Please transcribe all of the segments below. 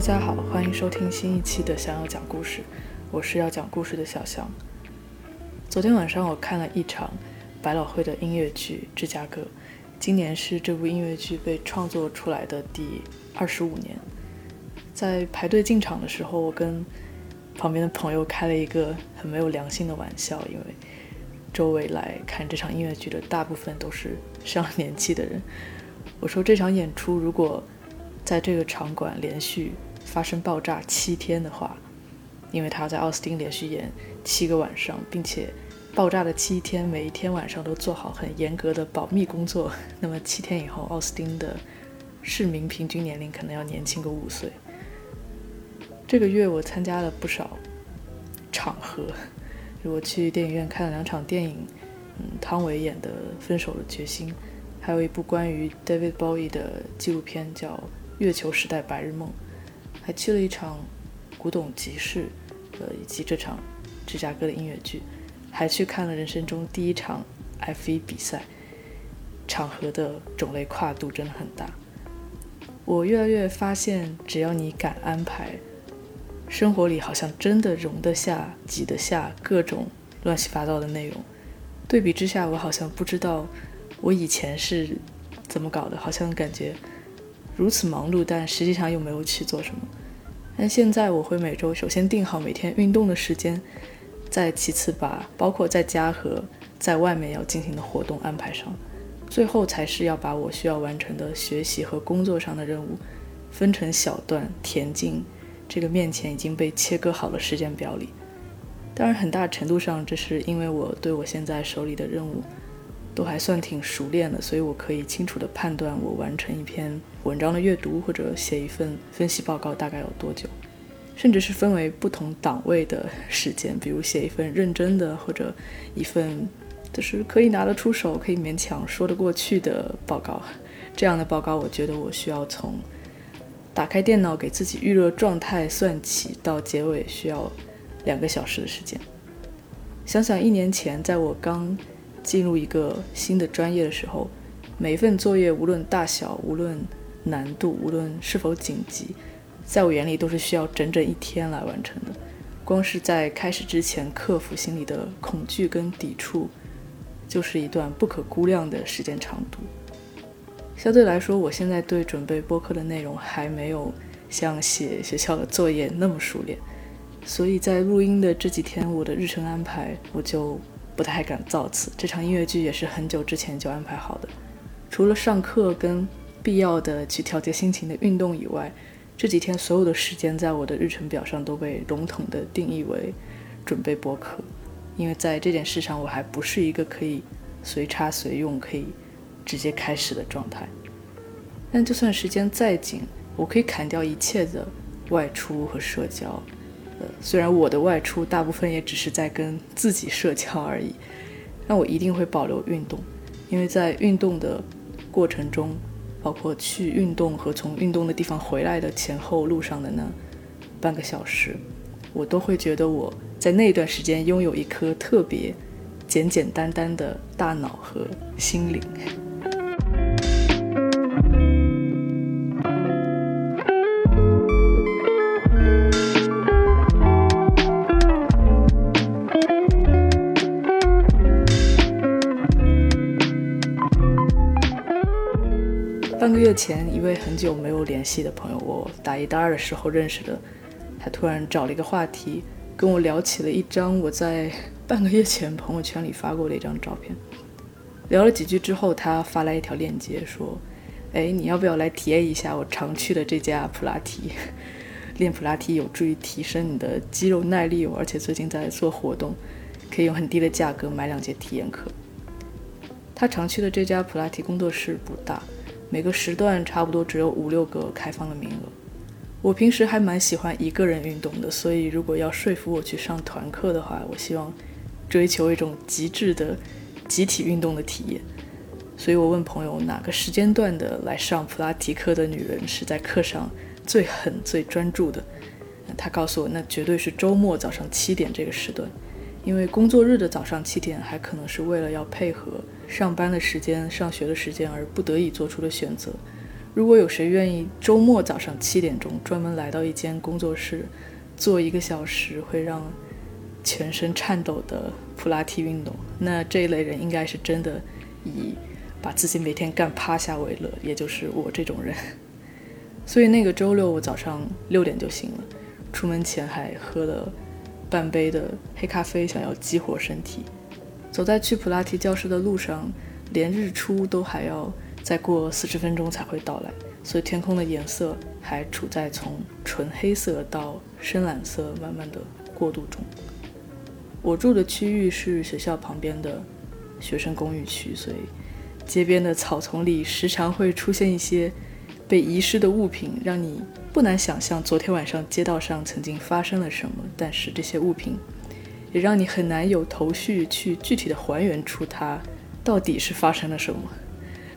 大家好，欢迎收听新一期的《想要讲故事》，我是要讲故事的小香。昨天晚上我看了一场百老汇的音乐剧《芝加哥》，今年是这部音乐剧被创作出来的第二十五年。在排队进场的时候，我跟旁边的朋友开了一个很没有良心的玩笑，因为周围来看这场音乐剧的大部分都是上了年纪的人。我说这场演出如果在这个场馆连续发生爆炸七天的话，因为他要在奥斯汀连续演七个晚上，并且爆炸的七天每一天晚上都做好很严格的保密工作，那么七天以后，奥斯汀的市民平均年龄可能要年轻个五岁。这个月我参加了不少场合，我去电影院看了两场电影，嗯，汤唯演的《分手的决心》，还有一部关于 David Bowie 的纪录片叫《月球时代白日梦》，还去了一场古董集市，呃，以及这场芝加哥的音乐剧，还去看了人生中第一场 F1 比赛，场合的种类跨度真的很大。我越来越发现，只要你敢安排。生活里好像真的容得下、挤得下各种乱七八糟的内容。对比之下，我好像不知道我以前是怎么搞的，好像感觉如此忙碌，但实际上又没有去做什么。但现在我会每周首先定好每天运动的时间，再其次把包括在家和在外面要进行的活动安排上，最后才是要把我需要完成的学习和工作上的任务分成小段填进。这个面前已经被切割好的时间表里，当然很大程度上这是因为我对我现在手里的任务都还算挺熟练的，所以我可以清楚地判断我完成一篇文章的阅读或者写一份分析报告大概有多久，甚至是分为不同档位的时间，比如写一份认真的或者一份就是可以拿得出手、可以勉强说得过去的报告，这样的报告我觉得我需要从。打开电脑给自己预热状态算起，到结尾需要两个小时的时间。想想一年前，在我刚进入一个新的专业的时候，每一份作业无论大小、无论难度、无论是否紧急，在我眼里都是需要整整一天来完成的。光是在开始之前克服心里的恐惧跟抵触，就是一段不可估量的时间长度。相对来说，我现在对准备播客的内容还没有像写学校的作业那么熟练，所以在录音的这几天，我的日程安排我就不太敢造次。这场音乐剧也是很久之前就安排好的，除了上课跟必要的去调节心情的运动以外，这几天所有的时间在我的日程表上都被笼统的定义为准备播客，因为在这件事上我还不是一个可以随插随用可以。直接开始的状态，但就算时间再紧，我可以砍掉一切的外出和社交。虽然我的外出大部分也只是在跟自己社交而已，但我一定会保留运动，因为在运动的过程中，包括去运动和从运动的地方回来的前后路上的那半个小时，我都会觉得我在那段时间拥有一颗特别简简单单的大脑和心灵。月前，一位很久没有联系的朋友，我大一、大二的时候认识的，他突然找了一个话题，跟我聊起了一张我在半个月前朋友圈里发过的一张照片。聊了几句之后，他发来一条链接，说：“哎，你要不要来体验一下我常去的这家普拉提？练普拉提有助于提升你的肌肉耐力，而且最近在做活动，可以用很低的价格买两节体验课。”他常去的这家普拉提工作室不大。每个时段差不多只有五六个开放的名额。我平时还蛮喜欢一个人运动的，所以如果要说服我去上团课的话，我希望追求一种极致的集体运动的体验。所以我问朋友哪个时间段的来上普拉提课的女人是在课上最狠、最专注的。他告诉我，那绝对是周末早上七点这个时段，因为工作日的早上七点还可能是为了要配合。上班的时间、上学的时间而不得已做出的选择，如果有谁愿意周末早上七点钟专门来到一间工作室，做一个小时会让全身颤抖的普拉提运动，那这一类人应该是真的以把自己每天干趴下为乐，也就是我这种人。所以那个周六我早上六点就醒了，出门前还喝了半杯的黑咖啡，想要激活身体。走在去普拉提教室的路上，连日出都还要再过四十分钟才会到来，所以天空的颜色还处在从纯黑色到深蓝色慢慢的过渡中。我住的区域是学校旁边的学生公寓区，所以街边的草丛里时常会出现一些。被遗失的物品让你不难想象昨天晚上街道上曾经发生了什么，但是这些物品也让你很难有头绪去具体的还原出它到底是发生了什么。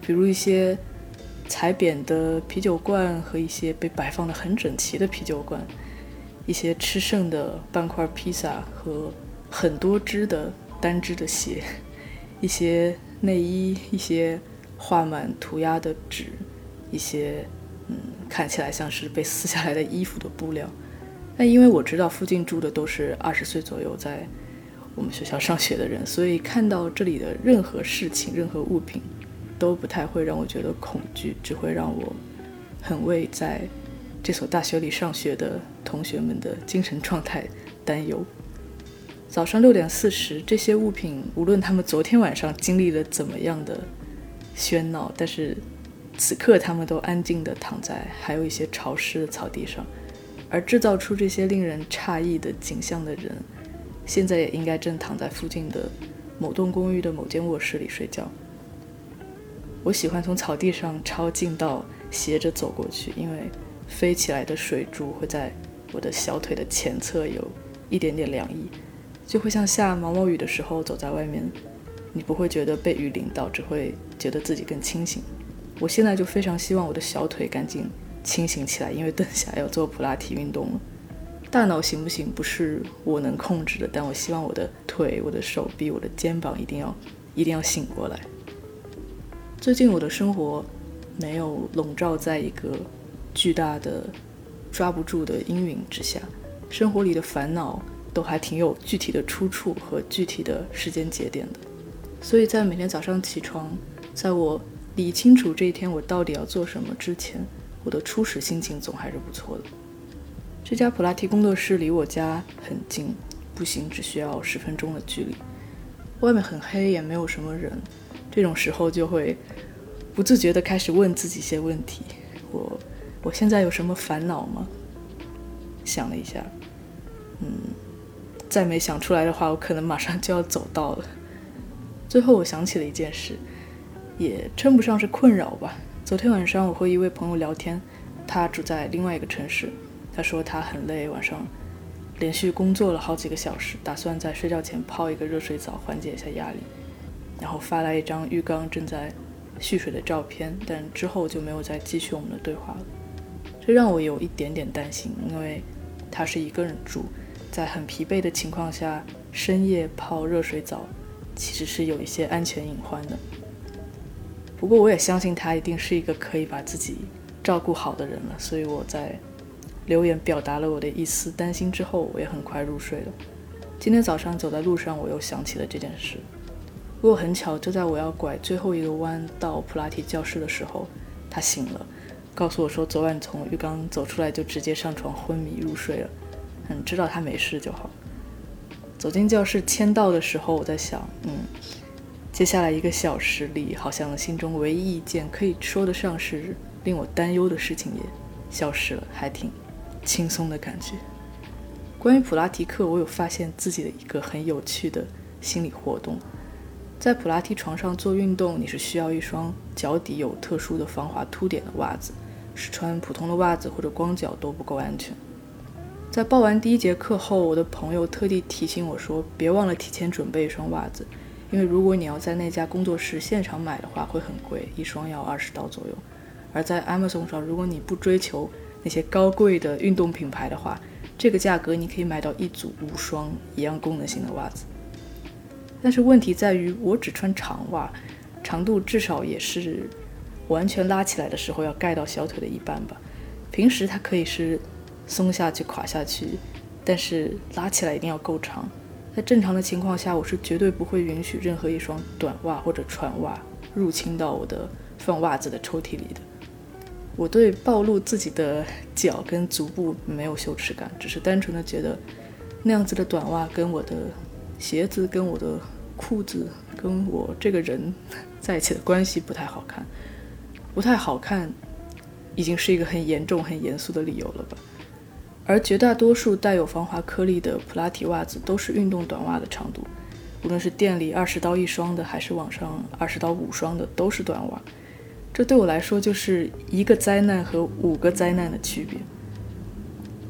比如一些踩扁的啤酒罐和一些被摆放的很整齐的啤酒罐，一些吃剩的半块披萨和很多只的单只的鞋，一些内衣，一些画满涂鸦的纸。一些嗯，看起来像是被撕下来的衣服的布料。那因为我知道附近住的都是二十岁左右在我们学校上学的人，所以看到这里的任何事情、任何物品都不太会让我觉得恐惧，只会让我很为在这所大学里上学的同学们的精神状态担忧。早上六点四十，这些物品无论他们昨天晚上经历了怎么样的喧闹，但是。此刻，他们都安静地躺在还有一些潮湿的草地上，而制造出这些令人诧异的景象的人，现在也应该正躺在附近的某栋公寓的某间卧室里睡觉。我喜欢从草地上抄近道斜着走过去，因为飞起来的水珠会在我的小腿的前侧有一点点凉意，就会像下毛毛雨的时候走在外面，你不会觉得被雨淋到，只会觉得自己更清醒。我现在就非常希望我的小腿赶紧清醒起来，因为等下要做普拉提运动了。大脑行不行不是我能控制的，但我希望我的腿、我的手臂、我的肩膀一定要一定要醒过来。最近我的生活没有笼罩在一个巨大的抓不住的阴云之下，生活里的烦恼都还挺有具体的出处和具体的时间节点的。所以在每天早上起床，在我理清楚这一天我到底要做什么之前，我的初始心情总还是不错的。这家普拉提工作室离我家很近，步行只需要十分钟的距离。外面很黑，也没有什么人。这种时候就会不自觉地开始问自己一些问题：我我现在有什么烦恼吗？想了一下，嗯，再没想出来的话，我可能马上就要走到了。最后我想起了一件事。也称不上是困扰吧。昨天晚上我和一位朋友聊天，他住在另外一个城市。他说他很累，晚上连续工作了好几个小时，打算在睡觉前泡一个热水澡缓解一下压力。然后发来一张浴缸正在蓄水的照片，但之后就没有再继续我们的对话了。这让我有一点点担心，因为他是一个人住，在很疲惫的情况下深夜泡热水澡，其实是有一些安全隐患的。不过我也相信他一定是一个可以把自己照顾好的人了，所以我在留言表达了我的一丝担心之后，我也很快入睡了。今天早上走在路上，我又想起了这件事。不过很巧，就在我要拐最后一个弯到普拉提教室的时候，他醒了，告诉我说昨晚从浴缸走出来就直接上床昏迷入睡了。嗯，知道他没事就好。走进教室签到的时候，我在想，嗯。接下来一个小时里，好像心中唯一一件可以说得上是令我担忧的事情也消失了，还挺轻松的感觉。关于普拉提课，我有发现自己的一个很有趣的心理活动：在普拉提床上做运动，你是需要一双脚底有特殊的防滑凸点的袜子，是穿普通的袜子或者光脚都不够安全。在报完第一节课后，我的朋友特地提醒我说，别忘了提前准备一双袜子。因为如果你要在那家工作室现场买的话，会很贵，一双要二十刀左右。而在 Amazon 上，如果你不追求那些高贵的运动品牌的话，这个价格你可以买到一组无双一样功能性的袜子。但是问题在于，我只穿长袜，长度至少也是完全拉起来的时候要盖到小腿的一半吧。平时它可以是松下去、垮下去，但是拉起来一定要够长。在正常的情况下，我是绝对不会允许任何一双短袜或者船袜入侵到我的放袜子的抽屉里的。我对暴露自己的脚跟足部没有羞耻感，只是单纯的觉得那样子的短袜跟我的鞋子、跟我的裤子、跟我这个人在一起的关系不太好看。不太好看，已经是一个很严重、很严肃的理由了吧？而绝大多数带有防滑颗粒的普拉提袜子都是运动短袜的长度，无论是店里二十刀一双的，还是网上二十刀五双的，都是短袜。这对我来说就是一个灾难和五个灾难的区别。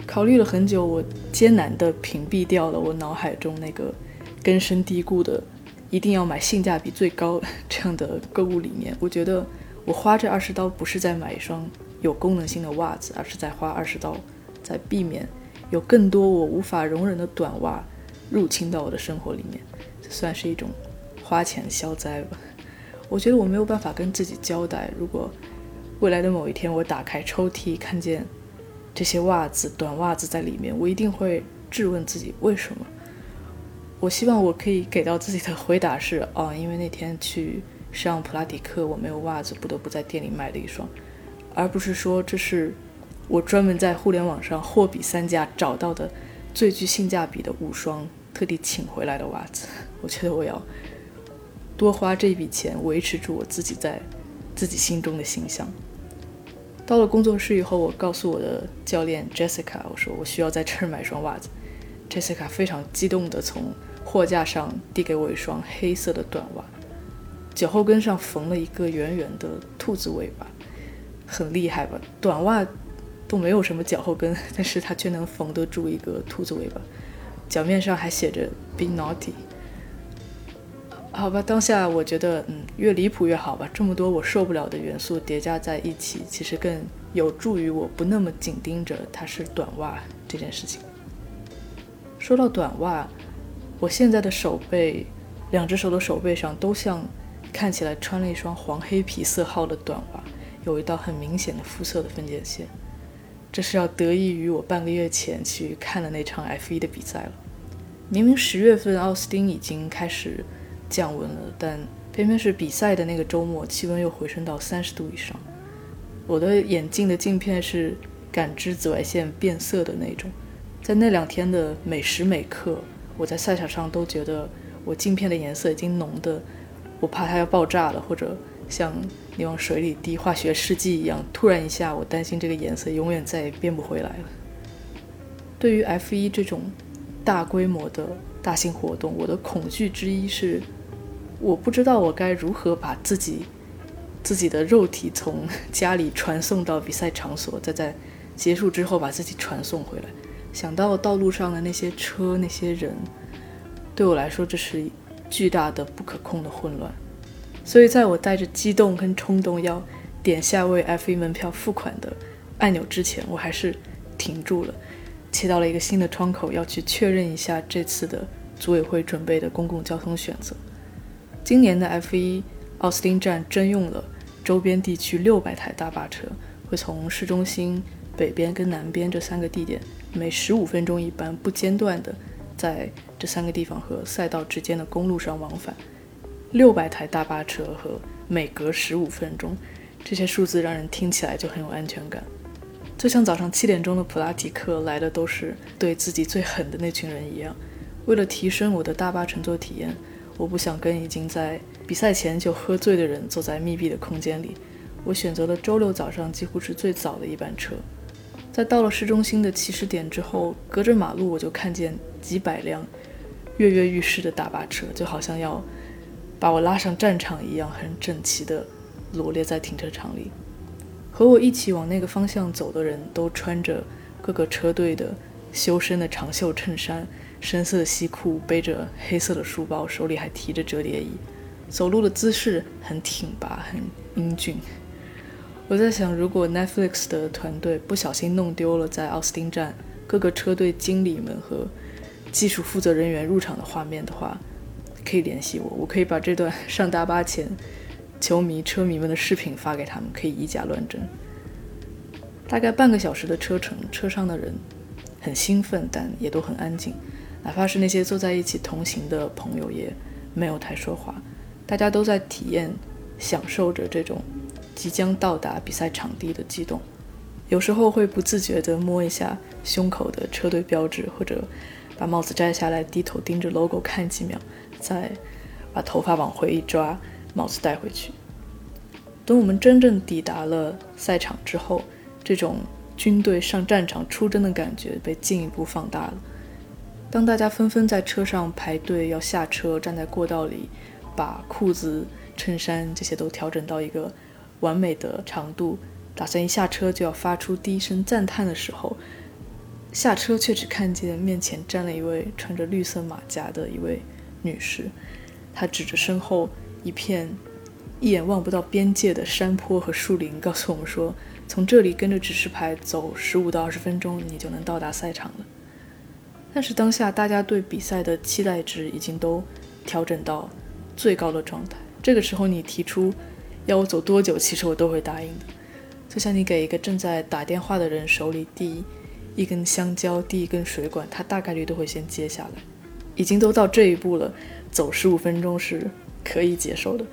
考虑了很久，我艰难地屏蔽掉了我脑海中那个根深蒂固的一定要买性价比最高 这样的购物理念。我觉得我花这二十刀不是在买一双有功能性的袜子，而是在花二十刀。在避免有更多我无法容忍的短袜入侵到我的生活里面，这算是一种花钱消灾吧。我觉得我没有办法跟自己交代，如果未来的某一天我打开抽屉看见这些袜子、短袜子在里面，我一定会质问自己为什么。我希望我可以给到自己的回答是：哦，因为那天去上普拉提课，我没有袜子，不得不在店里买了一双，而不是说这是。我专门在互联网上货比三家找到的最具性价比的五双，特地请回来的袜子。我觉得我要多花这笔钱维持住我自己在自己心中的形象。到了工作室以后，我告诉我的教练 Jessica，我说我需要在这儿买双袜子。Jessica 非常激动地从货架上递给我一双黑色的短袜，脚后跟上缝了一个圆圆的兔子尾巴，很厉害吧？短袜。都没有什么脚后跟，但是他却能缝得住一个兔子尾巴，脚面上还写着 “Be naughty”。好吧，当下我觉得，嗯，越离谱越好吧。这么多我受不了的元素叠加在一起，其实更有助于我不那么紧盯着它是短袜这件事情。说到短袜，我现在的手背，两只手的手背上都像看起来穿了一双黄黑皮色号的短袜，有一道很明显的肤色的分界线。这是要得益于我半个月前去看了那场 F1 的比赛了。明明十月份奥斯汀已经开始降温了，但偏偏是比赛的那个周末，气温又回升到三十度以上。我的眼镜的镜片是感知紫外线变色的那种，在那两天的每时每刻，我在赛场上都觉得我镜片的颜色已经浓的，我怕它要爆炸了，或者像。你往水里滴化学试剂一样，突然一下，我担心这个颜色永远再也变不回来了。对于 F1 这种大规模的大型活动，我的恐惧之一是，我不知道我该如何把自己自己的肉体从家里传送到比赛场所，再在结束之后把自己传送回来。想到道路上的那些车、那些人，对我来说，这是巨大的不可控的混乱。所以，在我带着激动跟冲动要点下为 F1 门票付款的按钮之前，我还是停住了，切到了一个新的窗口，要去确认一下这次的组委会准备的公共交通选择。今年的 F1 奥斯汀站征用了周边地区六百台大巴车，会从市中心北边跟南边这三个地点，每十五分钟一班，不间断的在这三个地方和赛道之间的公路上往返。六百台大巴车和每隔十五分钟，这些数字让人听起来就很有安全感，就像早上七点钟的普拉提课来的都是对自己最狠的那群人一样。为了提升我的大巴乘坐体验，我不想跟已经在比赛前就喝醉的人坐在密闭的空间里。我选择了周六早上几乎是最早的一班车。在到了市中心的起始点之后，隔着马路我就看见几百辆跃跃欲试的大巴车，就好像要。把我拉上战场一样，很整齐地罗列在停车场里。和我一起往那个方向走的人都穿着各个车队的修身的长袖衬衫、深色的西裤，背着黑色的书包，手里还提着折叠椅，走路的姿势很挺拔、很英俊。我在想，如果 Netflix 的团队不小心弄丢了在奥斯汀站各个车队经理们和技术负责人员入场的画面的话，可以联系我，我可以把这段上大巴前球迷、车迷们的视频发给他们，可以以假乱真。大概半个小时的车程，车上的人很兴奋，但也都很安静。哪怕是那些坐在一起同行的朋友，也没有太说话。大家都在体验、享受着这种即将到达比赛场地的激动。有时候会不自觉地摸一下胸口的车队标志，或者把帽子摘下来，低头盯着 logo 看几秒，再把头发往回一抓，帽子戴回去。等我们真正抵达了赛场之后，这种军队上战场出征的感觉被进一步放大了。当大家纷纷在车上排队要下车，站在过道里，把裤子、衬衫这些都调整到一个完美的长度，打算一下车就要发出第一声赞叹的时候，下车却只看见面前站了一位穿着绿色马甲的一位女士，她指着身后一片一眼望不到边界的山坡和树林，告诉我们说。从这里跟着指示牌走十五到二十分钟，你就能到达赛场了。但是当下大家对比赛的期待值已经都调整到最高的状态。这个时候你提出要我走多久，其实我都会答应的。就像你给一个正在打电话的人手里递一根香蕉、递一根水管，他大概率都会先接下来。已经都到这一步了，走十五分钟是可以接受的。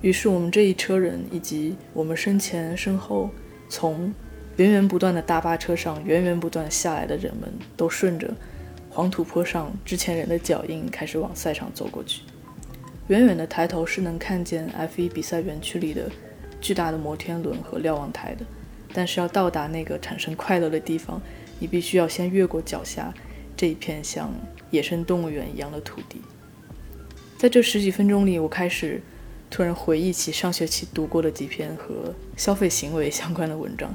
于是我们这一车人以及我们身前身后。从源源不断的大巴车上源源不断下来的人们，都顺着黄土坡上之前人的脚印开始往赛场走过去。远远的抬头是能看见 F1 比赛园区里的巨大的摩天轮和瞭望台的，但是要到达那个产生快乐的地方，你必须要先越过脚下这一片像野生动物园一样的土地。在这十几分钟里，我开始。突然回忆起上学期读过的几篇和消费行为相关的文章，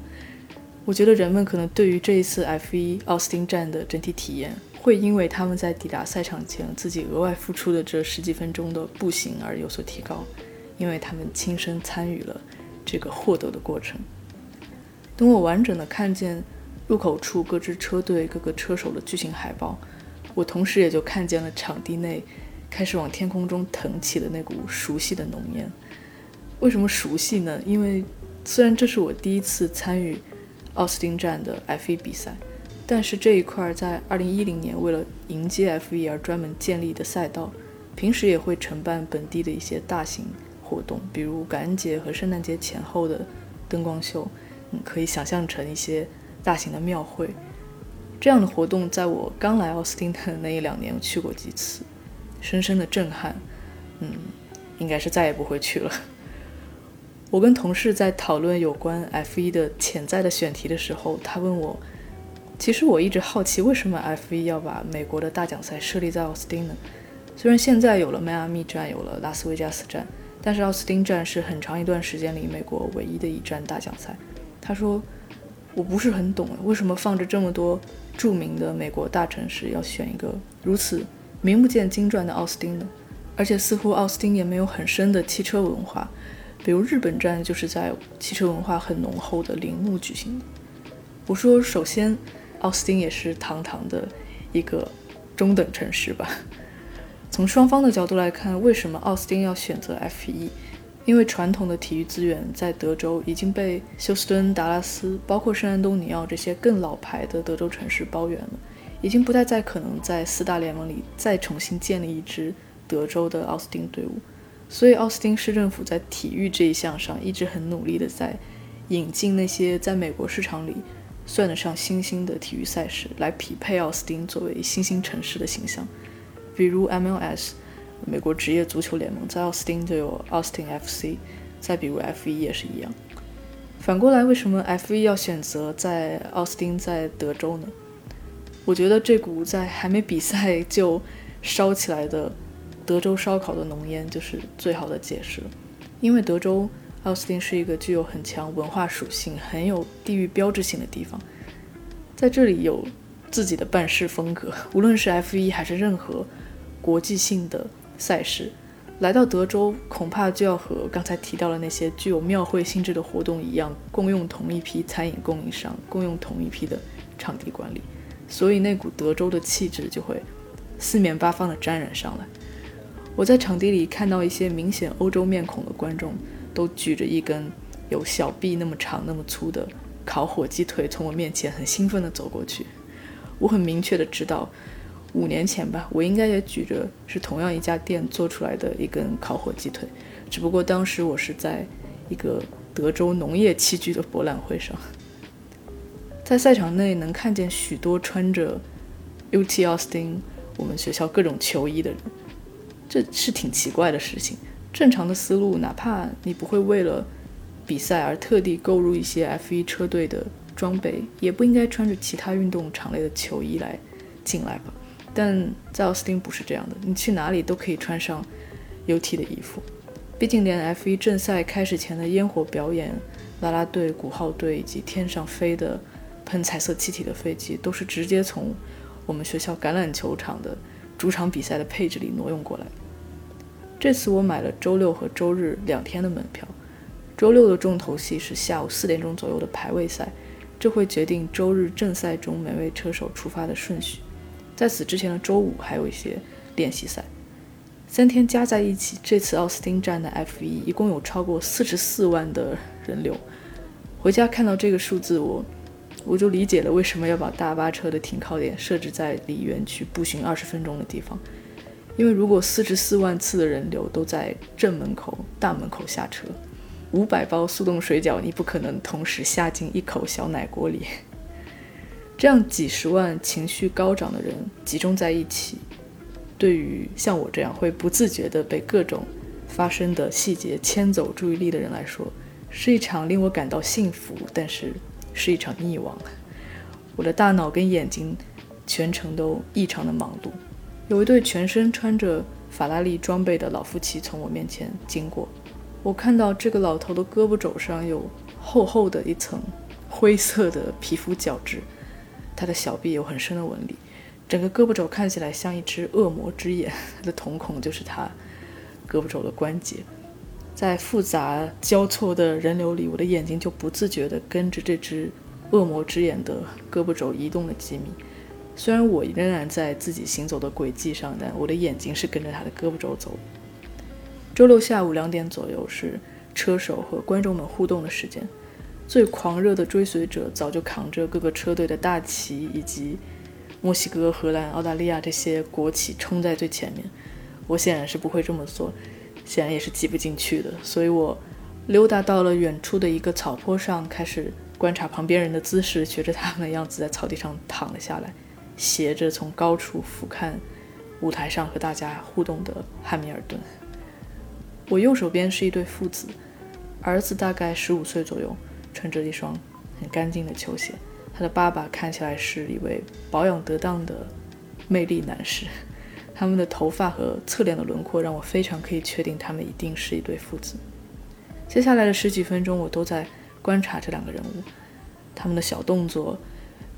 我觉得人们可能对于这一次 F1 奥斯汀站的整体体验，会因为他们在抵达赛场前自己额外付出的这十几分钟的步行而有所提高，因为他们亲身参与了这个获得的过程。等我完整的看见入口处各支车队各个车手的巨型海报，我同时也就看见了场地内。开始往天空中腾起的那股熟悉的浓烟，为什么熟悉呢？因为虽然这是我第一次参与奥斯汀站的 F1 比赛，但是这一块在2010年为了迎接 F1 而专门建立的赛道，平时也会承办本地的一些大型活动，比如感恩节和圣诞节前后的灯光秀，嗯，可以想象成一些大型的庙会。这样的活动在我刚来奥斯汀的那一两年我去过几次。深深的震撼，嗯，应该是再也不会去了。我跟同事在讨论有关 F1 的潜在的选题的时候，他问我，其实我一直好奇，为什么 F1 要把美国的大奖赛设立在奥斯汀呢？虽然现在有了迈阿密站，有了拉斯维加斯站，但是奥斯汀站是很长一段时间里美国唯一的一站大奖赛。他说，我不是很懂，为什么放着这么多著名的美国大城市，要选一个如此。名不见经传的奥斯汀呢，而且似乎奥斯汀也没有很深的汽车文化，比如日本站就是在汽车文化很浓厚的陵墓举行的。我说，首先，奥斯汀也是堂堂的一个中等城市吧。从双方的角度来看，为什么奥斯汀要选择 F1？因为传统的体育资源在德州已经被休斯敦、达拉斯，包括圣安东尼奥这些更老牌的德州城市包圆了。已经不太再可能在四大联盟里再重新建立一支德州的奥斯汀队伍，所以奥斯汀市政府在体育这一项上一直很努力的在引进那些在美国市场里算得上新兴的体育赛事，来匹配奥斯汀作为新兴城市的形象。比如 MLS 美国职业足球联盟在奥斯汀就有奥斯汀 FC，再比如 F1 也是一样。反过来，为什么 F1 要选择在奥斯汀在德州呢？我觉得这股在还没比赛就烧起来的德州烧烤的浓烟就是最好的解释了，因为德州奥斯汀是一个具有很强文化属性、很有地域标志性的地方，在这里有自己的办事风格，无论是 F1 还是任何国际性的赛事，来到德州恐怕就要和刚才提到的那些具有庙会性质的活动一样，共用同一批餐饮供应商，共用同一批的场地管理。所以那股德州的气质就会四面八方的沾染上来。我在场地里看到一些明显欧洲面孔的观众，都举着一根有小臂那么长、那么粗的烤火鸡腿，从我面前很兴奋地走过去。我很明确地知道，五年前吧，我应该也举着是同样一家店做出来的一根烤火鸡腿，只不过当时我是在一个德州农业器具的博览会上，在赛场内能看见许多穿着 UT 奥斯汀我们学校各种球衣的人，这是挺奇怪的事情。正常的思路，哪怕你不会为了比赛而特地购入一些 F1 车队的。装备也不应该穿着其他运动场类的球衣来进来吧，但在奥斯汀不是这样的，你去哪里都可以穿上 UT 的衣服。毕竟连 F1 正赛开始前的烟火表演、啦啦队、鼓号队以及天上飞的喷彩色气体的飞机，都是直接从我们学校橄榄球场的主场比赛的配置里挪用过来。这次我买了周六和周日两天的门票，周六的重头戏是下午四点钟左右的排位赛。这会决定周日正赛中每位车手出发的顺序。在此之前的周五还有一些练习赛。三天加在一起，这次奥斯汀站的 F1 一共有超过四十四万的人流。回家看到这个数字，我我就理解了为什么要把大巴车的停靠点设置在离园区步行二十分钟的地方。因为如果四十四万次的人流都在正门口大门口下车。五百包速冻水饺，你不可能同时下进一口小奶锅里。这样几十万情绪高涨的人集中在一起，对于像我这样会不自觉地被各种发生的细节牵走注意力的人来说，是一场令我感到幸福，但是是一场溺亡。我的大脑跟眼睛全程都异常的忙碌。有一对全身穿着法拉利装备的老夫妻从我面前经过。我看到这个老头的胳膊肘上有厚厚的一层灰色的皮肤角质，他的小臂有很深的纹理，整个胳膊肘看起来像一只恶魔之眼，他的瞳孔就是他胳膊肘的关节。在复杂交错的人流里，我的眼睛就不自觉地跟着这只恶魔之眼的胳膊肘移动了几米。虽然我仍然在自己行走的轨迹上，但我的眼睛是跟着他的胳膊肘走。周六下午两点左右是车手和观众们互动的时间，最狂热的追随者早就扛着各个车队的大旗以及墨西哥、荷兰、澳大利亚这些国旗冲在最前面。我显然是不会这么做，显然也是挤不进去的，所以我溜达到了远处的一个草坡上，开始观察旁边人的姿势，学着他们的样子在草地上躺了下来，斜着从高处俯瞰舞台上和大家互动的汉密尔顿。我右手边是一对父子，儿子大概十五岁左右，穿着一双很干净的球鞋。他的爸爸看起来是一位保养得当的魅力男士。他们的头发和侧脸的轮廓让我非常可以确定他们一定是一对父子。接下来的十几分钟，我都在观察这两个人物，他们的小动作，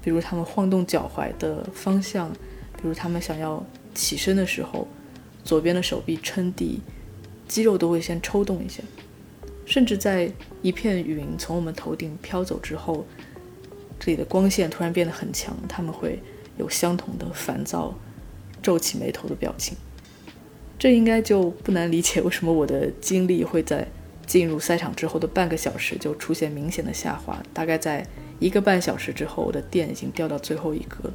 比如他们晃动脚踝的方向，比如他们想要起身的时候，左边的手臂撑地。肌肉都会先抽动一下，甚至在一片云从我们头顶飘走之后，这里的光线突然变得很强，他们会有相同的烦躁、皱起眉头的表情。这应该就不难理解为什么我的精力会在进入赛场之后的半个小时就出现明显的下滑。大概在一个半小时之后，我的电已经掉到最后一格。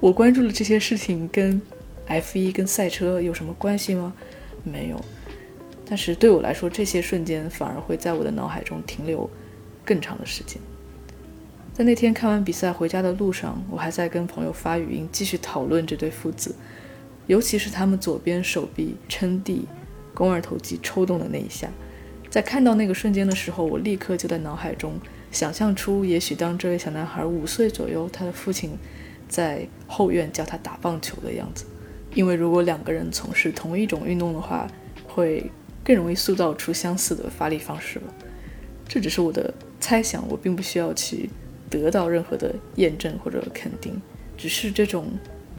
我关注的这些事情跟 F1 跟赛车有什么关系吗？没有。但是对我来说，这些瞬间反而会在我的脑海中停留更长的时间。在那天看完比赛回家的路上，我还在跟朋友发语音，继续讨论这对父子，尤其是他们左边手臂撑地、肱二头肌抽动的那一下。在看到那个瞬间的时候，我立刻就在脑海中想象出，也许当这位小男孩五岁左右，他的父亲在后院教他打棒球的样子。因为如果两个人从事同一种运动的话，会。更容易塑造出相似的发力方式了。这只是我的猜想，我并不需要去得到任何的验证或者肯定，只是这种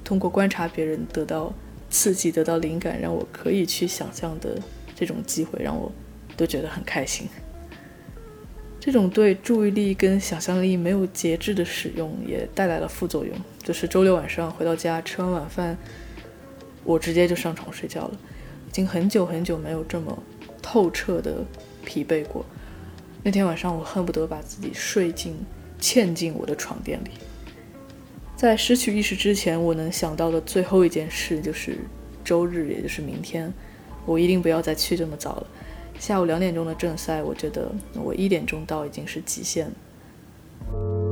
通过观察别人得到刺激、得到灵感，让我可以去想象的这种机会，让我都觉得很开心。这种对注意力跟想象力没有节制的使用，也带来了副作用，就是周六晚上回到家吃完晚饭，我直接就上床睡觉了。已经很久很久没有这么透彻的疲惫过。那天晚上，我恨不得把自己睡进、嵌进我的床垫里。在失去意识之前，我能想到的最后一件事就是周日，也就是明天，我一定不要再去这么早了。下午两点钟的正赛，我觉得我一点钟到已经是极限了。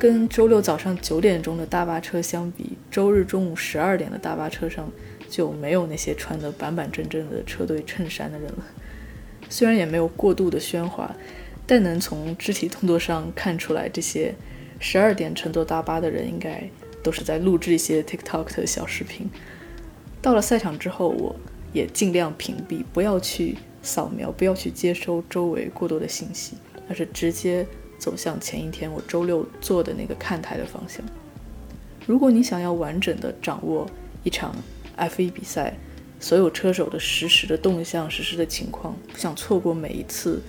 跟周六早上九点钟的大巴车相比，周日中午十二点的大巴车上就没有那些穿得板板正正的车队衬衫的人了。虽然也没有过度的喧哗，但能从肢体动作上看出来，这些十二点乘坐大巴的人应该都是在录制一些 TikTok 的小视频。到了赛场之后，我也尽量屏蔽，不要去扫描，不要去接收周围过多的信息，而是直接。走向前一天我周六坐的那个看台的方向。如果你想要完整的掌握一场 F1 比赛，所有车手的实时的动向、实时的情况，不想错过每一次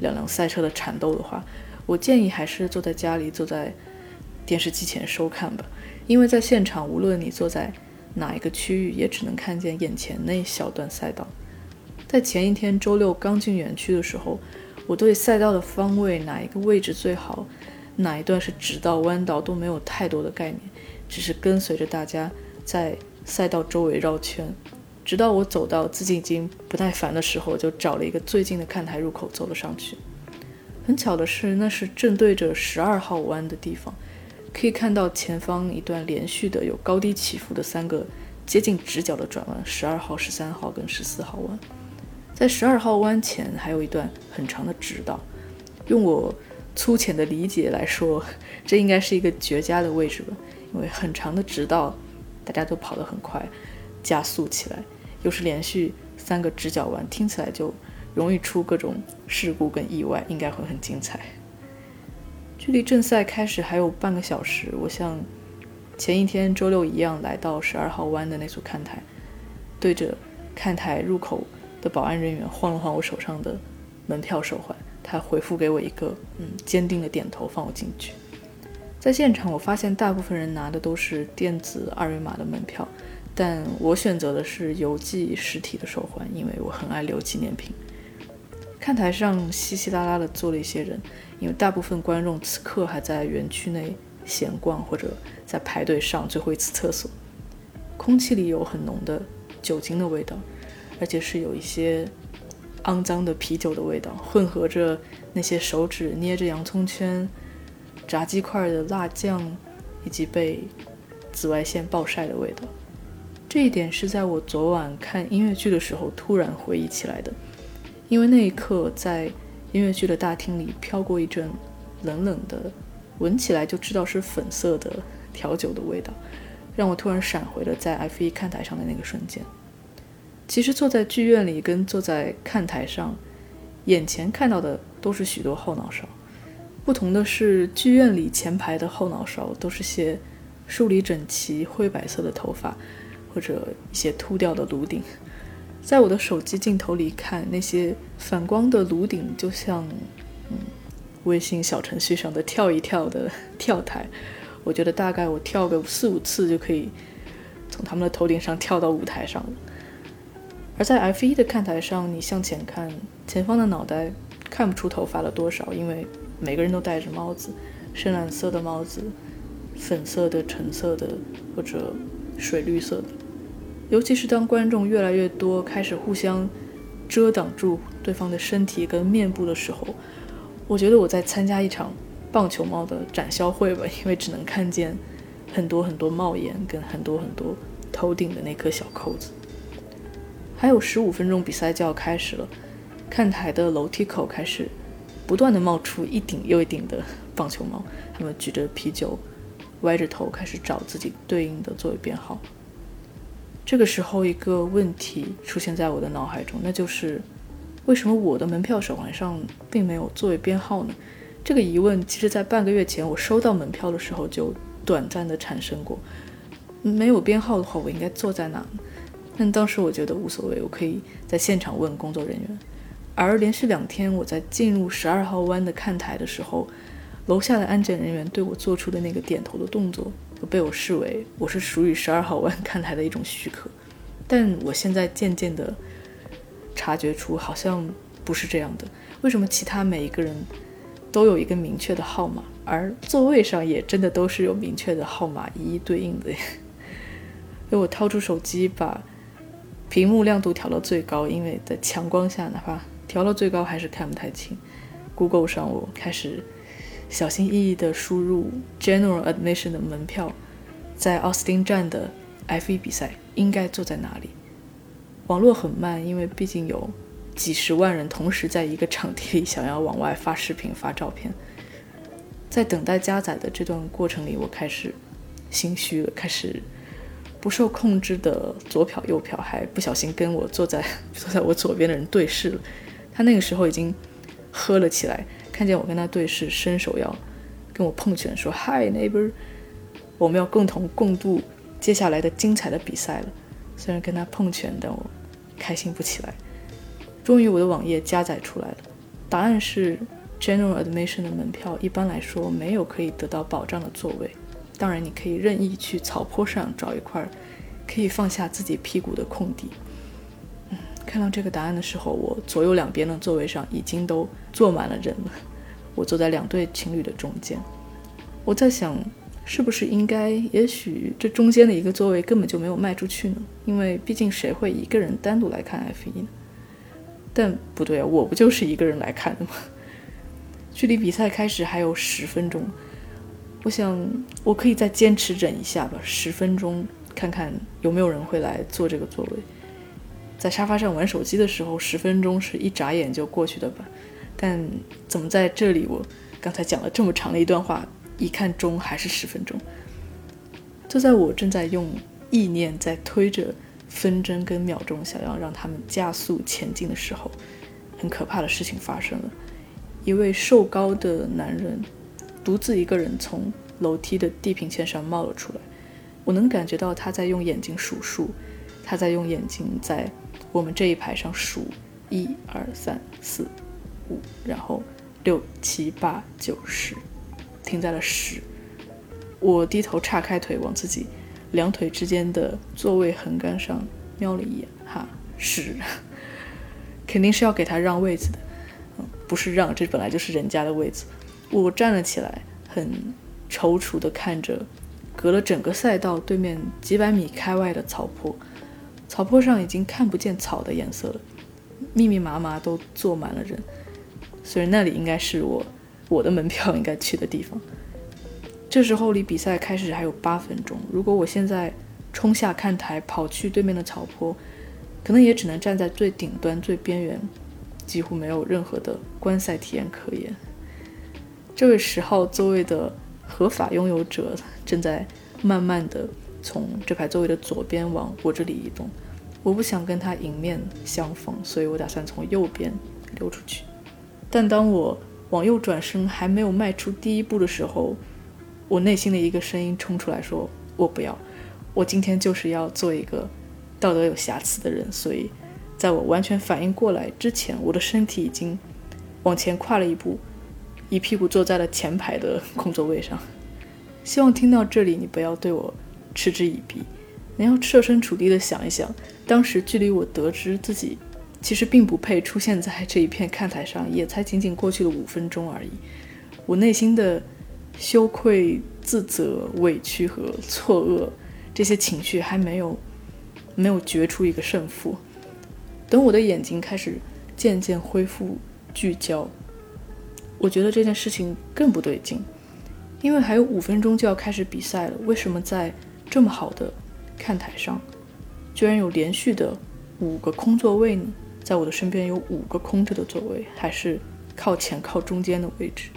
两辆赛车的缠斗的话，我建议还是坐在家里，坐在电视机前收看吧。因为在现场，无论你坐在哪一个区域，也只能看见眼前那一小段赛道。在前一天周六刚进园区的时候。我对赛道的方位，哪一个位置最好，哪一段是直道、弯道都没有太多的概念，只是跟随着大家在赛道周围绕圈，直到我走到自己已经不耐烦的时候，就找了一个最近的看台入口走了上去。很巧的是，那是正对着十二号弯的地方，可以看到前方一段连续的有高低起伏的三个接近直角的转弯：十二号、十三号跟十四号弯。在十二号弯前还有一段很长的直道，用我粗浅的理解来说，这应该是一个绝佳的位置吧。因为很长的直道，大家都跑得很快，加速起来，又是连续三个直角弯，听起来就容易出各种事故跟意外，应该会很精彩。距离正赛开始还有半个小时，我像前一天周六一样来到十二号弯的那组看台，对着看台入口。的保安人员晃了晃我手上的门票手环，他回复给我一个嗯坚定的点头，放我进去。在现场，我发现大部分人拿的都是电子二维码的门票，但我选择的是邮寄实体的手环，因为我很爱留纪念品。看台上稀稀拉拉的坐了一些人，因为大部分观众此刻还在园区内闲逛，或者在排队上最后一次厕所。空气里有很浓的酒精的味道。而且是有一些肮脏的啤酒的味道，混合着那些手指捏着洋葱圈、炸鸡块的辣酱，以及被紫外线暴晒的味道。这一点是在我昨晚看音乐剧的时候突然回忆起来的，因为那一刻在音乐剧的大厅里飘过一阵冷冷的，闻起来就知道是粉色的调酒的味道，让我突然闪回了在 F1 看台上的那个瞬间。其实坐在剧院里跟坐在看台上，眼前看到的都是许多后脑勺。不同的是，剧院里前排的后脑勺都是些梳理整齐、灰白色的头发，或者一些秃掉的颅顶。在我的手机镜头里看，那些反光的颅顶就像嗯，微信小程序上的跳一跳的跳台。我觉得大概我跳个四五次就可以从他们的头顶上跳到舞台上了。而在 F1 的看台上，你向前看，前方的脑袋看不出头发了多少，因为每个人都戴着帽子，深蓝色的帽子、粉色的、橙色的或者水绿色的。尤其是当观众越来越多，开始互相遮挡住对方的身体跟面部的时候，我觉得我在参加一场棒球帽的展销会吧，因为只能看见很多很多帽檐跟很多很多头顶的那颗小扣子。还有十五分钟，比赛就要开始了。看台的楼梯口开始不断的冒出一顶又一顶的棒球帽，他们举着啤酒，歪着头开始找自己对应的座位编号。这个时候，一个问题出现在我的脑海中，那就是为什么我的门票手环上并没有座位编号呢？这个疑问，其实在半个月前我收到门票的时候就短暂的产生过。没有编号的话，我应该坐在哪？但当时我觉得无所谓，我可以在现场问工作人员。而连续两天我在进入十二号弯的看台的时候，楼下的安检人员对我做出的那个点头的动作，都被我视为我是属于十二号弯看台的一种许可。但我现在渐渐的察觉出，好像不是这样的。为什么其他每一个人都有一个明确的号码，而座位上也真的都是有明确的号码一一对应的？所以我掏出手机，把屏幕亮度调到最高，因为在强光下，哪怕调到最高还是看不太清。Google 上，我开始小心翼翼地输入 General Admission 的门票，在奥斯汀站的 F1 比赛应该坐在哪里？网络很慢，因为毕竟有几十万人同时在一个场地里想要往外发视频、发照片。在等待加载的这段过程里，我开始心虚了，开始不受控制的左瞟右瞟，还不小心跟我坐在坐在我左边的人对视了。他那个时候已经喝了起来，看见我跟他对视，伸手要跟我碰拳，说：“Hi neighbor，我们要共同共度接下来的精彩的比赛了。”虽然跟他碰拳，但我开心不起来。终于，我的网页加载出来了，答案是 General Admission 的门票一般来说没有可以得到保障的座位。当然，你可以任意去草坡上找一块可以放下自己屁股的空地。看到这个答案的时候，我左右两边的座位上已经都坐满了人了。我坐在两对情侣的中间。我在想，是不是应该，也许这中间的一个座位根本就没有卖出去呢？因为毕竟谁会一个人单独来看 F1 呢？但不对啊，我不就是一个人来看的吗？距离比赛开始还有十分钟，我想我可以再坚持忍一下吧，十分钟看看有没有人会来坐这个座位。在沙发上玩手机的时候，十分钟是一眨眼就过去的吧？但怎么在这里，我刚才讲了这么长的一段话，一看钟还是十分钟。就在我正在用意念在推着分针跟秒钟，想要让他们加速前进的时候，很可怕的事情发生了。一位瘦高的男人独自一个人从楼梯的地平线上冒了出来，我能感觉到他在用眼睛数数，他在用眼睛在。我们这一排上数一二三四五，然后六七八九十，停在了十。我低头岔开腿，往自己两腿之间的座位横杆上瞄了一眼，哈，十，肯定是要给他让位子的，嗯，不是让，这本来就是人家的位子。我站了起来，很踌躇地看着隔了整个赛道对面几百米开外的草坡。草坡上已经看不见草的颜色了，密密麻麻都坐满了人。虽然那里应该是我我的门票应该去的地方。这时候离比赛开始还有八分钟，如果我现在冲下看台跑去对面的草坡，可能也只能站在最顶端最边缘，几乎没有任何的观赛体验可言。这位十号座位的合法拥有者正在慢慢的。从这排座位的左边往我这里移动，我不想跟他迎面相逢，所以我打算从右边溜出去。但当我往右转身还没有迈出第一步的时候，我内心的一个声音冲出来说：“我不要，我今天就是要做一个道德有瑕疵的人。”所以，在我完全反应过来之前，我的身体已经往前跨了一步，一屁股坐在了前排的空座位上。希望听到这里，你不要对我。嗤之以鼻，你要设身处地的想一想，当时距离我得知自己其实并不配出现在这一片看台上，也才仅仅过去了五分钟而已。我内心的羞愧、自责、委屈和错愕这些情绪还没有没有决出一个胜负。等我的眼睛开始渐渐恢复聚焦，我觉得这件事情更不对劲，因为还有五分钟就要开始比赛了，为什么在？这么好的看台上，居然有连续的五个空座位呢！在我的身边有五个空着的座位，还是靠前靠中间的位置。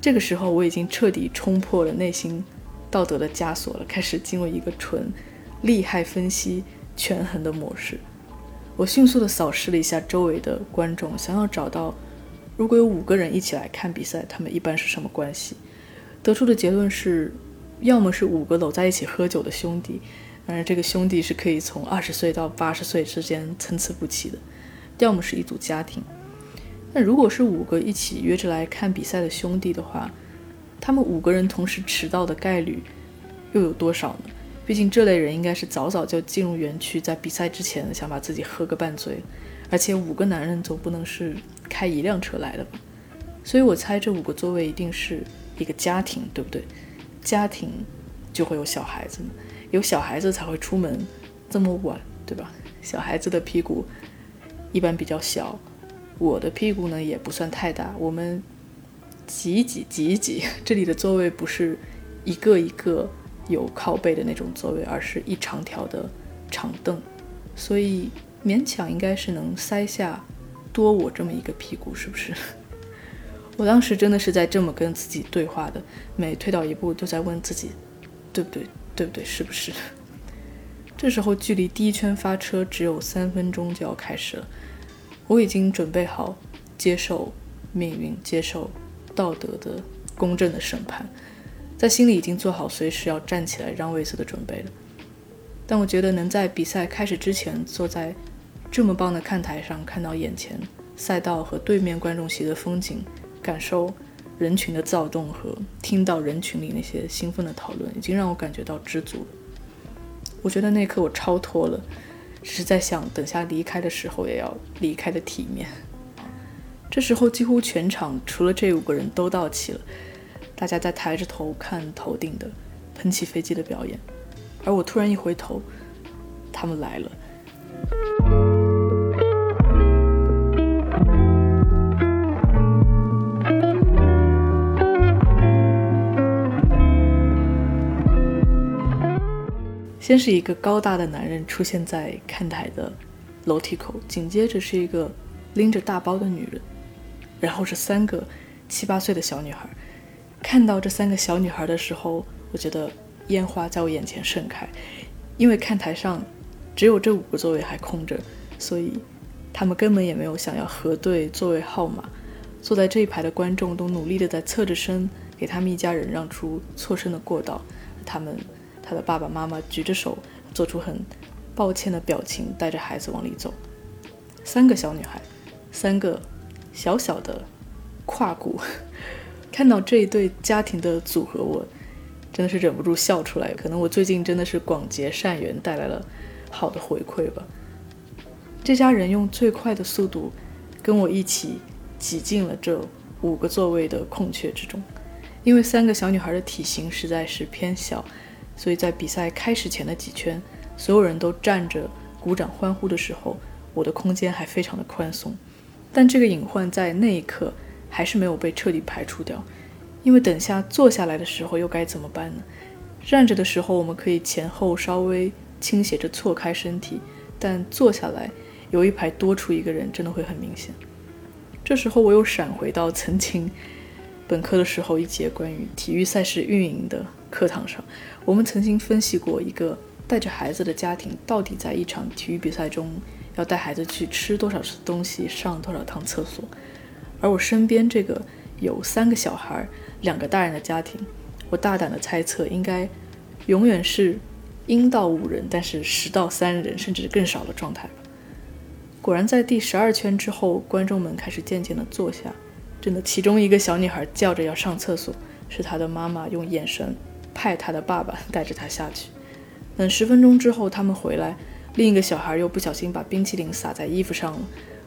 这个时候，我已经彻底冲破了内心道德的枷锁了，开始进入一个纯利害分析、权衡的模式。我迅速地扫视了一下周围的观众，想要找到如果有五个人一起来看比赛，他们一般是什么关系？得出的结论是。要么是五个搂在一起喝酒的兄弟，当然，这个兄弟是可以从二十岁到八十岁之间参差不齐的，要么是一组家庭。那如果是五个一起约着来看比赛的兄弟的话，他们五个人同时迟到的概率又有多少呢？毕竟这类人应该是早早就进入园区，在比赛之前想把自己喝个半醉。而且五个男人总不能是开一辆车来的吧？所以我猜这五个座位一定是一个家庭，对不对？家庭就会有小孩子。有小孩子才会出门这么晚，对吧？小孩子的屁股一般比较小，我的屁股呢也不算太大。我们挤一挤，挤一挤，这里的座位不是一个一个有靠背的那种座位，而是一长条的长凳，所以勉强应该是能塞下多我这么一个屁股，是不是？我当时真的是在这么跟自己对话的，每退到一步都在问自己，对不对？对不对？是不是？这时候距离第一圈发车只有三分钟就要开始了，我已经准备好接受命运、接受道德的公正的审判，在心里已经做好随时要站起来让位子的准备了。但我觉得能在比赛开始之前坐在这么棒的看台上，看到眼前赛道和对面观众席的风景，感受。人群的躁动和听到人群里那些兴奋的讨论，已经让我感觉到知足了。我觉得那刻我超脱了，只是在想，等下离开的时候也要离开的体面。这时候，几乎全场除了这五个人都到齐了，大家在抬着头看头顶的喷气飞机的表演，而我突然一回头，他们来了。先是一个高大的男人出现在看台的楼梯口，紧接着是一个拎着大包的女人，然后是三个七八岁的小女孩。看到这三个小女孩的时候，我觉得烟花在我眼前盛开，因为看台上只有这五个座位还空着，所以他们根本也没有想要核对座位号码。坐在这一排的观众都努力的在侧着身给他们一家人让出错身的过道，他们。他的爸爸妈妈举着手，做出很抱歉的表情，带着孩子往里走。三个小女孩，三个小小的胯骨。看到这一对家庭的组合，我真的是忍不住笑出来。可能我最近真的是广结善缘，带来了好的回馈吧。这家人用最快的速度跟我一起挤进了这五个座位的空缺之中，因为三个小女孩的体型实在是偏小。所以在比赛开始前的几圈，所有人都站着鼓掌欢呼的时候，我的空间还非常的宽松。但这个隐患在那一刻还是没有被彻底排除掉，因为等下坐下来的时候又该怎么办呢？站着的时候我们可以前后稍微倾斜着错开身体，但坐下来有一排多出一个人，真的会很明显。这时候我又闪回到曾经本科的时候一节关于体育赛事运营的。课堂上，我们曾经分析过一个带着孩子的家庭到底在一场体育比赛中要带孩子去吃多少次东西，上多少趟厕所。而我身边这个有三个小孩、两个大人的家庭，我大胆的猜测，应该永远是应到五人，但是十到三人甚至更少的状态吧。果然，在第十二圈之后，观众们开始渐渐的坐下。真的，其中一个小女孩叫着要上厕所，是她的妈妈用眼神。派他的爸爸带着他下去。等十分钟之后，他们回来，另一个小孩又不小心把冰淇淋洒在衣服上了。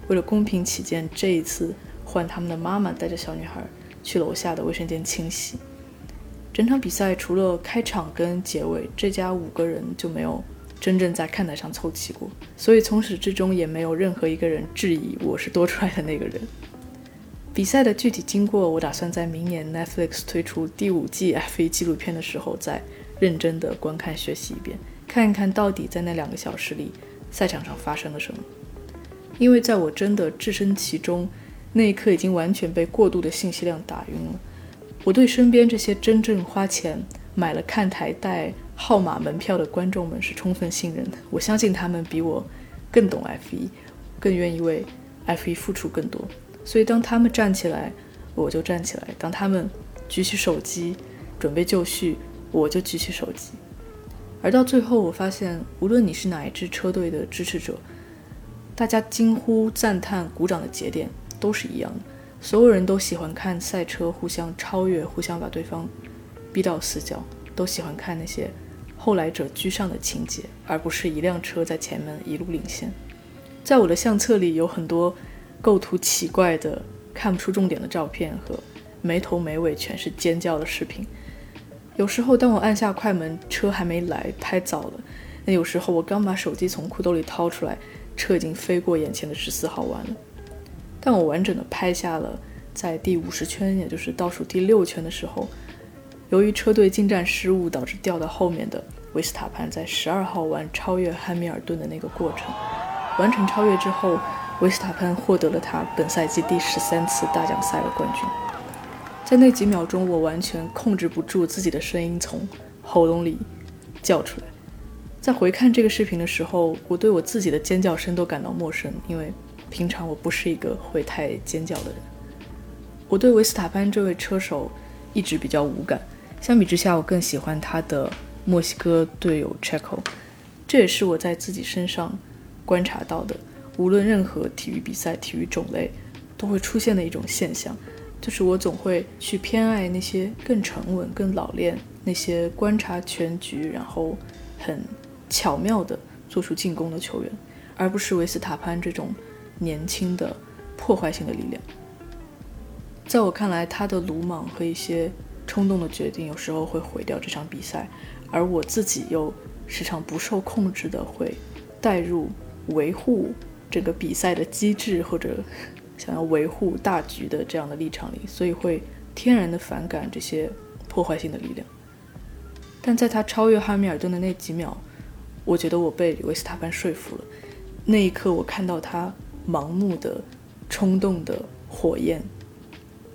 为了公平起见，这一次换他们的妈妈带着小女孩去楼下的卫生间清洗。整场比赛除了开场跟结尾，这家五个人就没有真正在看台上凑齐过，所以从始至终也没有任何一个人质疑我是多出来的那个人。比赛的具体经过，我打算在明年 Netflix 推出第五季 F1 纪录片的时候再认真的观看学习一遍，看一看到底在那两个小时里赛场上发生了什么。因为在我真的置身其中那一刻，已经完全被过度的信息量打晕了。我对身边这些真正花钱买了看台带号码门票的观众们是充分信任的。我相信他们比我更懂 F1，更愿意为 F1 付出更多。所以，当他们站起来，我就站起来；当他们举起手机准备就绪，我就举起手机。而到最后，我发现，无论你是哪一支车队的支持者，大家惊呼、赞叹、鼓掌的节点都是一样的。所有人都喜欢看赛车互相超越、互相把对方逼到死角，都喜欢看那些后来者居上的情节，而不是一辆车在前面一路领先。在我的相册里有很多构图奇怪的、看不出重点的照片和没头没尾全是尖叫的视频。有时候，当我按下快门，车还没来，拍早了；那有时候，我刚把手机从裤兜里掏出来，车已经飞过眼前的十四号弯了。但我完整的拍下了在第五十圈，也就是倒数第六圈的时候，由于车队进站失误导致掉到后面的维斯塔潘在十二号弯超越汉密尔顿的那个过程。完成超越之后，维斯塔潘获得了他本赛季第十三次大奖赛的冠军。在那几秒钟，我完全控制不住自己的声音从喉咙里叫出来。在回看这个视频的时候，我对我自己的尖叫声都感到陌生，因为平常我不是一个会太尖叫的人。我对维斯塔潘这位车手一直比较无感，相比之下，我更喜欢他的墨西哥队友 Checo。这也是我在自己身上观察到的，无论任何体育比赛、体育种类都会出现的一种现象。就是我总会去偏爱那些更沉稳、更老练、那些观察全局，然后很巧妙地做出进攻的球员，而不是维斯塔潘这种年轻的破坏性的力量。在我看来，他的鲁莽和一些冲动的决定有时候会毁掉这场比赛，而我自己又时常不受控制的会带入维护整个比赛的机制或者。想要维护大局的这样的立场里，所以会天然的反感这些破坏性的力量。但在他超越汉密尔顿的那几秒，我觉得我被维斯塔潘说服了。那一刻，我看到他盲目的、冲动的火焰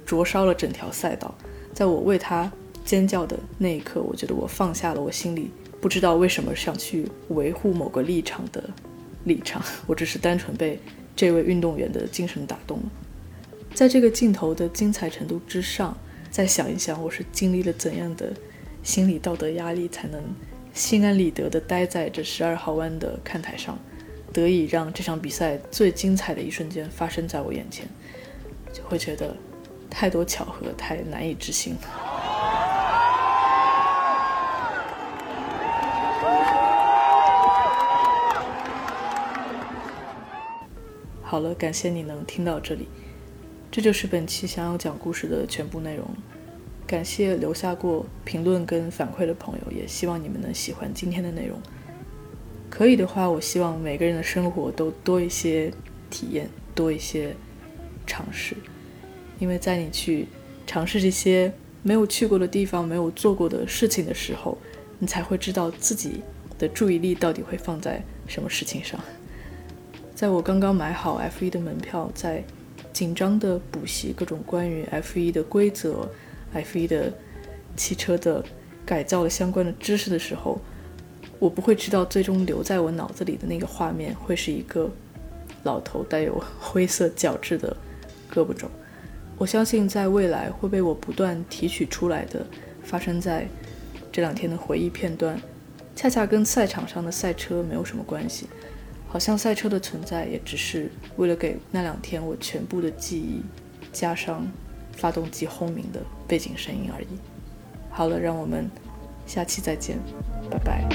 灼烧了整条赛道。在我为他尖叫的那一刻，我觉得我放下了我心里不知道为什么想去维护某个立场的立场，我只是单纯被。这位运动员的精神打动了，在这个镜头的精彩程度之上，再想一想，我是经历了怎样的心理道德压力，才能心安理得地待在这十二号弯的看台上，得以让这场比赛最精彩的一瞬间发生在我眼前，就会觉得太多巧合，太难以置信了。好了，感谢你能听到这里，这就是本期想要讲故事的全部内容。感谢留下过评论跟反馈的朋友，也希望你们能喜欢今天的内容。可以的话，我希望每个人的生活都多一些体验，多一些尝试，因为在你去尝试这些没有去过的地方、没有做过的事情的时候，你才会知道自己的注意力到底会放在什么事情上。在我刚刚买好 F1 的门票，在紧张的补习各种关于 F1 的规则、F1 的汽车的改造的相关的知识的时候，我不会知道最终留在我脑子里的那个画面会是一个老头带有灰色角质的胳膊肘。我相信在未来会被我不断提取出来的，发生在这两天的回忆片段，恰恰跟赛场上的赛车没有什么关系。好像赛车的存在也只是为了给那两天我全部的记忆加上发动机轰鸣的背景声音而已。好了让我们下期再见拜拜。